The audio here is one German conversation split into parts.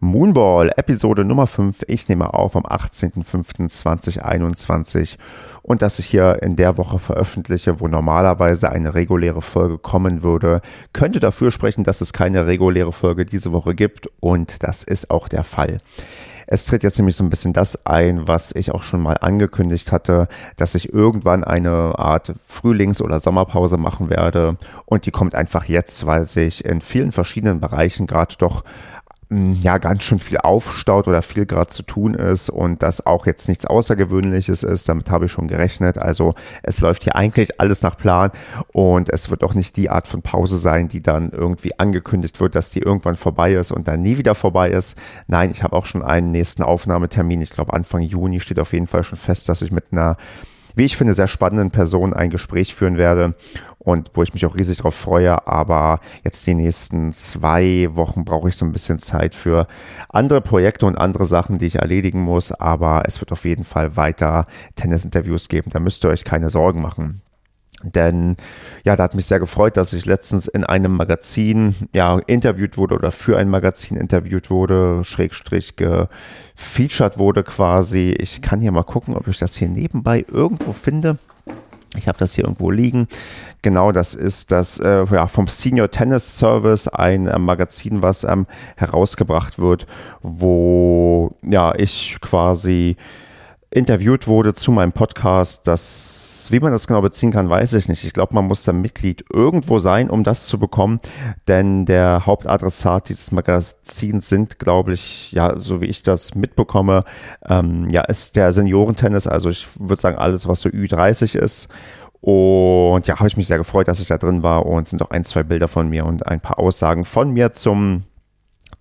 Moonball, Episode Nummer 5. Ich nehme auf am 18.05.2021 und dass ich hier in der Woche veröffentliche, wo normalerweise eine reguläre Folge kommen würde, könnte dafür sprechen, dass es keine reguläre Folge diese Woche gibt und das ist auch der Fall. Es tritt jetzt nämlich so ein bisschen das ein, was ich auch schon mal angekündigt hatte, dass ich irgendwann eine Art Frühlings- oder Sommerpause machen werde. Und die kommt einfach jetzt, weil sich in vielen verschiedenen Bereichen gerade doch ja ganz schön viel aufstaut oder viel gerade zu tun ist und das auch jetzt nichts Außergewöhnliches ist. Damit habe ich schon gerechnet. Also es läuft hier eigentlich alles nach Plan und es wird auch nicht die Art von Pause sein, die dann irgendwie angekündigt wird, dass die irgendwann vorbei ist und dann nie wieder vorbei ist. Nein, ich habe auch schon einen nächsten Aufnahmetermin. Ich glaube Anfang Juni steht auf jeden Fall schon fest, dass ich mit einer wie ich finde, sehr spannenden Person ein Gespräch führen werde und wo ich mich auch riesig darauf freue. Aber jetzt die nächsten zwei Wochen brauche ich so ein bisschen Zeit für andere Projekte und andere Sachen, die ich erledigen muss. Aber es wird auf jeden Fall weiter Tennis-Interviews geben. Da müsst ihr euch keine Sorgen machen. Denn ja, da hat mich sehr gefreut, dass ich letztens in einem Magazin ja interviewt wurde oder für ein Magazin interviewt wurde, Schrägstrich gefeatured wurde quasi. Ich kann hier mal gucken, ob ich das hier nebenbei irgendwo finde. Ich habe das hier irgendwo liegen. Genau, das ist das äh, ja, vom Senior Tennis Service, ein äh, Magazin, was ähm, herausgebracht wird, wo ja ich quasi interviewt wurde zu meinem Podcast. Das, wie man das genau beziehen kann, weiß ich nicht. Ich glaube, man muss da Mitglied irgendwo sein, um das zu bekommen. Denn der Hauptadressat dieses Magazins sind, glaube ich, ja, so wie ich das mitbekomme, ähm, ja, ist der Seniorentennis. Also ich würde sagen, alles, was so Ü30 ist. Und ja, habe ich mich sehr gefreut, dass ich da drin war und sind auch ein, zwei Bilder von mir und ein paar Aussagen von mir zum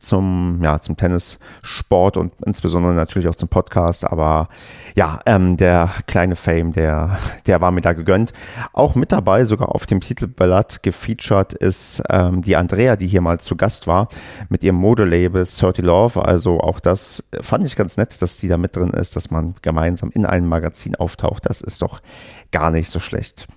zum, ja, zum Tennissport und insbesondere natürlich auch zum Podcast. Aber ja, ähm, der kleine Fame, der, der war mir da gegönnt. Auch mit dabei, sogar auf dem Titelblatt gefeatured, ist ähm, die Andrea, die hier mal zu Gast war, mit ihrem Modelabel 30 Love. Also auch das fand ich ganz nett, dass die da mit drin ist, dass man gemeinsam in einem Magazin auftaucht. Das ist doch gar nicht so schlecht.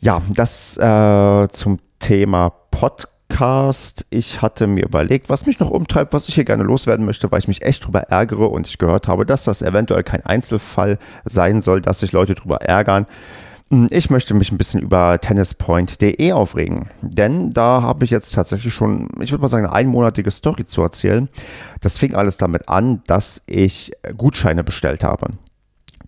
Ja, das äh, zum Thema Podcast. Podcast. Ich hatte mir überlegt, was mich noch umtreibt, was ich hier gerne loswerden möchte, weil ich mich echt drüber ärgere und ich gehört habe, dass das eventuell kein Einzelfall sein soll, dass sich Leute drüber ärgern. Hm, ich möchte mich ein bisschen über tennispoint.de aufregen, denn da habe ich jetzt tatsächlich schon, ich würde mal sagen, eine einmonatige Story zu erzählen. Das fing alles damit an, dass ich Gutscheine bestellt habe.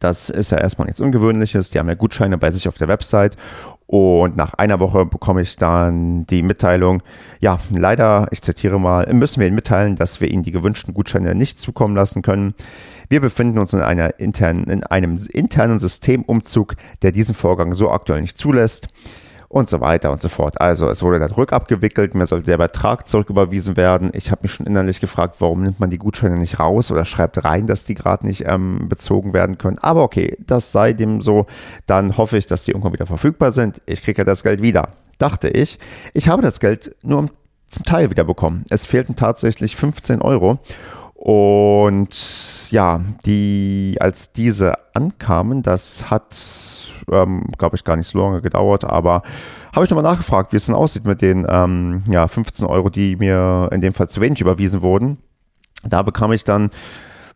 Das ist ja erstmal nichts Ungewöhnliches. Die haben ja Gutscheine bei sich auf der Website und nach einer Woche bekomme ich dann die Mitteilung, ja, leider, ich zitiere mal, müssen wir Ihnen mitteilen, dass wir Ihnen die gewünschten Gutscheine nicht zukommen lassen können. Wir befinden uns in, einer internen, in einem internen Systemumzug, der diesen Vorgang so aktuell nicht zulässt und so weiter und so fort. Also es wurde dann rückabgewickelt, mir sollte der Betrag zurücküberwiesen werden. Ich habe mich schon innerlich gefragt, warum nimmt man die Gutscheine nicht raus oder schreibt rein, dass die gerade nicht ähm, bezogen werden können. Aber okay, das sei dem so. Dann hoffe ich, dass die irgendwann wieder verfügbar sind. Ich kriege ja das Geld wieder. Dachte ich. Ich habe das Geld nur zum Teil wieder bekommen. Es fehlten tatsächlich 15 Euro. Und ja, die, als diese ankamen, das hat ähm, glaube ich, gar nicht so lange gedauert, aber habe ich nochmal nachgefragt, wie es denn aussieht mit den ähm, ja, 15 Euro, die mir in dem Fall zu wenig überwiesen wurden. Da bekam ich dann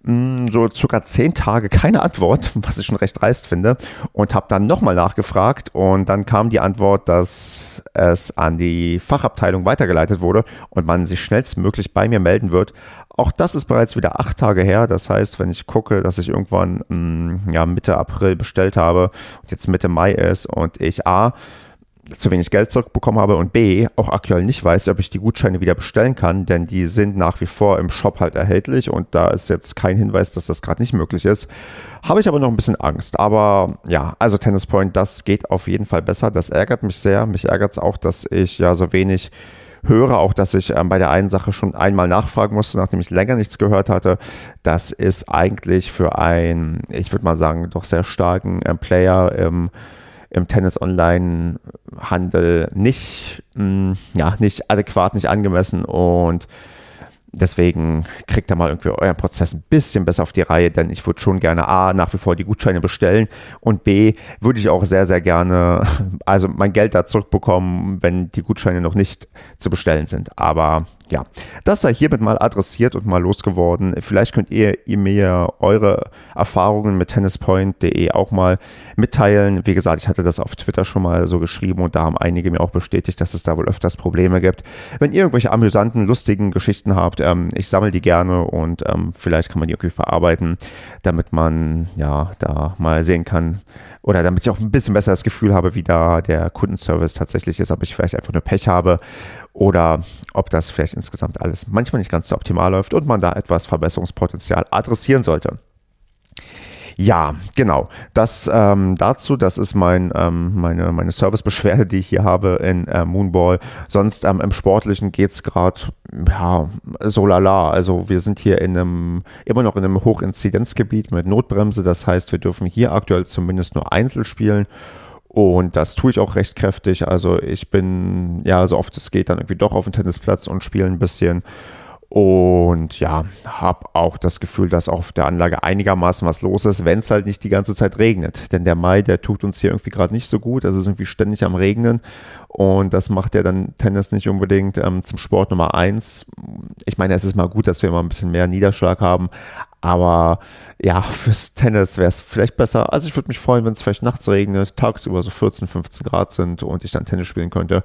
hm, so circa zehn Tage keine Antwort, was ich schon recht dreist finde, und habe dann nochmal nachgefragt und dann kam die Antwort, dass es an die Fachabteilung weitergeleitet wurde und man sich schnellstmöglich bei mir melden wird. Auch das ist bereits wieder acht Tage her. Das heißt, wenn ich gucke, dass ich irgendwann hm, ja, Mitte April bestellt habe und jetzt Mitte Mai ist und ich A zu wenig Geld zurückbekommen habe und B, auch aktuell nicht weiß, ob ich die Gutscheine wieder bestellen kann, denn die sind nach wie vor im Shop halt erhältlich und da ist jetzt kein Hinweis, dass das gerade nicht möglich ist. Habe ich aber noch ein bisschen Angst. Aber ja, also Tennis Point, das geht auf jeden Fall besser. Das ärgert mich sehr. Mich ärgert es auch, dass ich ja so wenig höre, auch dass ich ähm, bei der einen Sache schon einmal nachfragen musste, nachdem ich länger nichts gehört hatte. Das ist eigentlich für einen, ich würde mal sagen, doch sehr starken äh, Player im im Tennis-Online-Handel nicht, mm, ja, nicht adäquat, nicht angemessen und deswegen kriegt ihr mal irgendwie euren Prozess ein bisschen besser auf die Reihe, denn ich würde schon gerne A, nach wie vor die Gutscheine bestellen und B, würde ich auch sehr, sehr gerne, also mein Geld da zurückbekommen, wenn die Gutscheine noch nicht zu bestellen sind. Aber ja, das sei hiermit mal adressiert und mal losgeworden. Vielleicht könnt ihr, ihr mir eure Erfahrungen mit tennispoint.de auch mal mitteilen. Wie gesagt, ich hatte das auf Twitter schon mal so geschrieben und da haben einige mir auch bestätigt, dass es da wohl öfters Probleme gibt. Wenn ihr irgendwelche amüsanten, lustigen Geschichten habt, ähm, ich sammle die gerne und ähm, vielleicht kann man die irgendwie verarbeiten, damit man ja da mal sehen kann oder damit ich auch ein bisschen besser das Gefühl habe, wie da der Kundenservice tatsächlich ist, ob ich vielleicht einfach nur Pech habe oder ob das vielleicht insgesamt alles manchmal nicht ganz so optimal läuft und man da etwas Verbesserungspotenzial adressieren sollte. Ja, genau. Das ähm, dazu, das ist mein, ähm, meine, meine Servicebeschwerde, die ich hier habe in äh, Moonball. Sonst ähm, im Sportlichen geht's gerade, ja, so lala. Also wir sind hier in einem, immer noch in einem Hochinzidenzgebiet mit Notbremse. Das heißt, wir dürfen hier aktuell zumindest nur Einzel spielen. Und das tue ich auch recht kräftig. Also ich bin, ja, so oft es geht, dann irgendwie doch auf dem Tennisplatz und spiele ein bisschen. Und ja, habe auch das Gefühl, dass auf der Anlage einigermaßen was los ist, wenn es halt nicht die ganze Zeit regnet. Denn der Mai, der tut uns hier irgendwie gerade nicht so gut. Also es ist irgendwie ständig am Regnen. Und das macht ja dann Tennis nicht unbedingt ähm, zum Sport Nummer eins. Ich meine, es ist mal gut, dass wir mal ein bisschen mehr Niederschlag haben. Aber ja, fürs Tennis wäre es vielleicht besser. Also ich würde mich freuen, wenn es vielleicht nachts regnet, tagsüber so 14, 15 Grad sind und ich dann Tennis spielen könnte.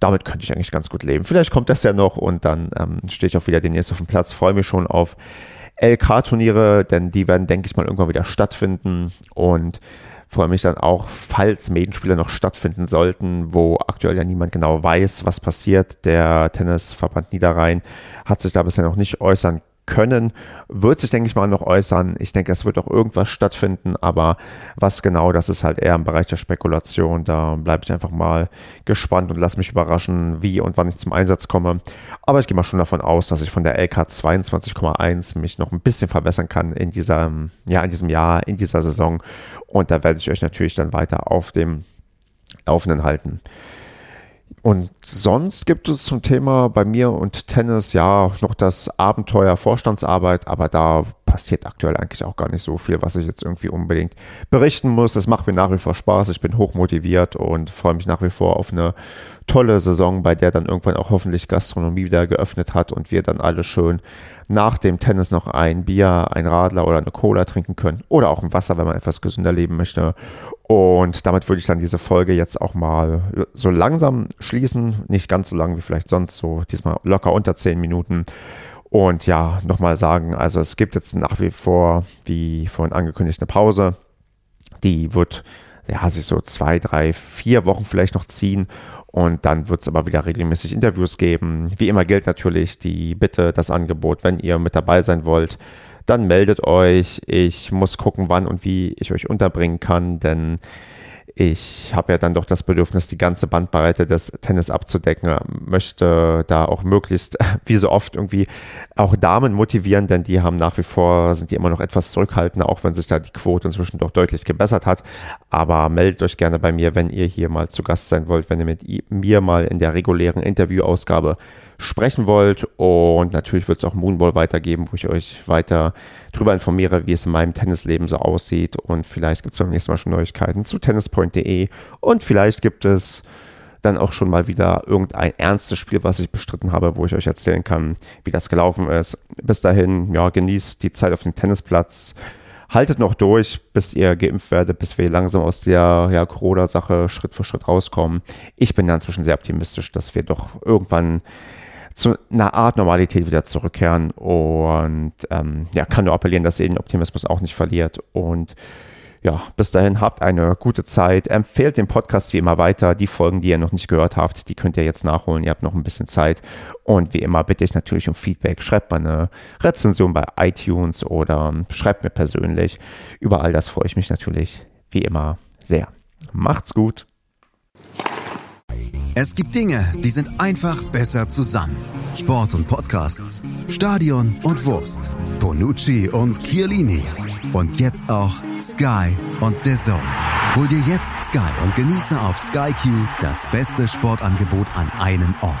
Damit könnte ich eigentlich ganz gut leben. Vielleicht kommt das ja noch und dann ähm, stehe ich auch wieder demnächst auf dem Platz. Freue mich schon auf LK-Turniere, denn die werden, denke ich mal, irgendwann wieder stattfinden. Und freue mich dann auch, falls Medenspiele noch stattfinden sollten, wo aktuell ja niemand genau weiß, was passiert. Der Tennisverband Niederrhein hat sich da bisher noch nicht äußern können, wird sich, denke ich mal, noch äußern. Ich denke, es wird auch irgendwas stattfinden, aber was genau, das ist halt eher im Bereich der Spekulation. Da bleibe ich einfach mal gespannt und lasse mich überraschen, wie und wann ich zum Einsatz komme. Aber ich gehe mal schon davon aus, dass ich von der LK 22,1 mich noch ein bisschen verbessern kann in diesem, ja, in diesem Jahr, in dieser Saison. Und da werde ich euch natürlich dann weiter auf dem Laufenden halten. Und sonst gibt es zum Thema bei mir und Tennis ja noch das Abenteuer Vorstandsarbeit, aber da passiert aktuell eigentlich auch gar nicht so viel, was ich jetzt irgendwie unbedingt berichten muss. Es macht mir nach wie vor Spaß, ich bin hochmotiviert und freue mich nach wie vor auf eine tolle Saison, bei der dann irgendwann auch hoffentlich Gastronomie wieder geöffnet hat und wir dann alle schön nach dem Tennis noch ein Bier, ein Radler oder eine Cola trinken können oder auch ein Wasser, wenn man etwas gesünder leben möchte. Und damit würde ich dann diese Folge jetzt auch mal so langsam schließen, nicht ganz so lang wie vielleicht sonst, so diesmal locker unter zehn Minuten. Und ja, nochmal sagen, also es gibt jetzt nach wie vor, wie vorhin angekündigt, eine Pause. Die wird ja, sich so zwei, drei, vier Wochen vielleicht noch ziehen. Und dann wird es aber wieder regelmäßig Interviews geben. Wie immer gilt natürlich die Bitte, das Angebot, wenn ihr mit dabei sein wollt, dann meldet euch. Ich muss gucken, wann und wie ich euch unterbringen kann, denn ich habe ja dann doch das Bedürfnis, die ganze Bandbreite des Tennis abzudecken, möchte da auch möglichst, wie so oft, irgendwie auch Damen motivieren, denn die haben nach wie vor, sind die immer noch etwas zurückhaltender, auch wenn sich da die Quote inzwischen doch deutlich gebessert hat. Aber meldet euch gerne bei mir, wenn ihr hier mal zu Gast sein wollt, wenn ihr mit mir mal in der regulären Interviewausgabe sprechen wollt. Und natürlich wird es auch Moonball weitergeben, wo ich euch weiter darüber informiere, wie es in meinem Tennisleben so aussieht. Und vielleicht gibt es beim nächsten Mal schon Neuigkeiten zu tennispoint.de. Und vielleicht gibt es dann auch schon mal wieder irgendein ernstes Spiel, was ich bestritten habe, wo ich euch erzählen kann, wie das gelaufen ist. Bis dahin, ja, genießt die Zeit auf dem Tennisplatz. Haltet noch durch, bis ihr geimpft werdet, bis wir langsam aus der ja, Corona-Sache Schritt für Schritt rauskommen. Ich bin da inzwischen sehr optimistisch, dass wir doch irgendwann zu einer Art Normalität wieder zurückkehren und ähm, ja, kann nur appellieren, dass ihr den Optimismus auch nicht verliert und ja, bis dahin habt eine gute Zeit. Empfehlt den Podcast wie immer weiter. Die Folgen, die ihr noch nicht gehört habt, die könnt ihr jetzt nachholen. Ihr habt noch ein bisschen Zeit. Und wie immer bitte ich natürlich um Feedback. Schreibt mal eine Rezension bei iTunes oder schreibt mir persönlich. Über all das freue ich mich natürlich wie immer sehr. Macht's gut. Es gibt Dinge, die sind einfach besser zusammen. Sport und Podcasts, Stadion und Wurst, Bonucci und Chiellini und jetzt auch Sky und The Zone. Hol dir jetzt Sky und genieße auf Sky Q das beste Sportangebot an einem Ort.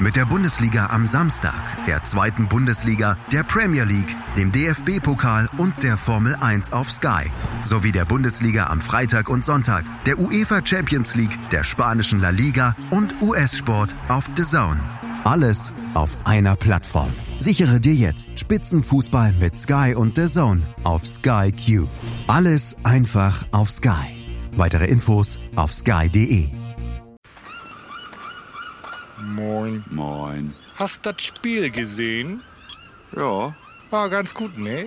Mit der Bundesliga am Samstag, der zweiten Bundesliga, der Premier League, dem DFB-Pokal und der Formel 1 auf Sky. Sowie der Bundesliga am Freitag und Sonntag, der UEFA Champions League, der spanischen La Liga und US-Sport auf The Zone. Alles auf einer Plattform. Sichere dir jetzt Spitzenfußball mit Sky und The Zone auf Sky Q. Alles einfach auf Sky. Weitere Infos auf sky.de. Moin. Moin. Hast das Spiel gesehen? Ja. War ganz gut, ne?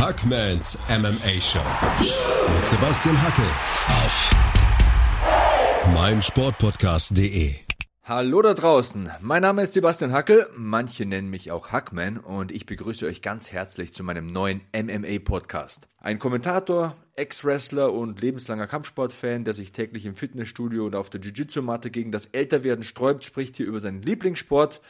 Hackmans MMA Show. Mit Sebastian Hackel auf meinsportpodcast.de. Hallo da draußen, mein Name ist Sebastian Hackel, manche nennen mich auch Hackman und ich begrüße euch ganz herzlich zu meinem neuen MMA-Podcast. Ein Kommentator, Ex-Wrestler und lebenslanger Kampfsportfan, der sich täglich im Fitnessstudio und auf der Jiu-Jitsu-Matte gegen das Älterwerden sträubt, spricht hier über seinen Lieblingssport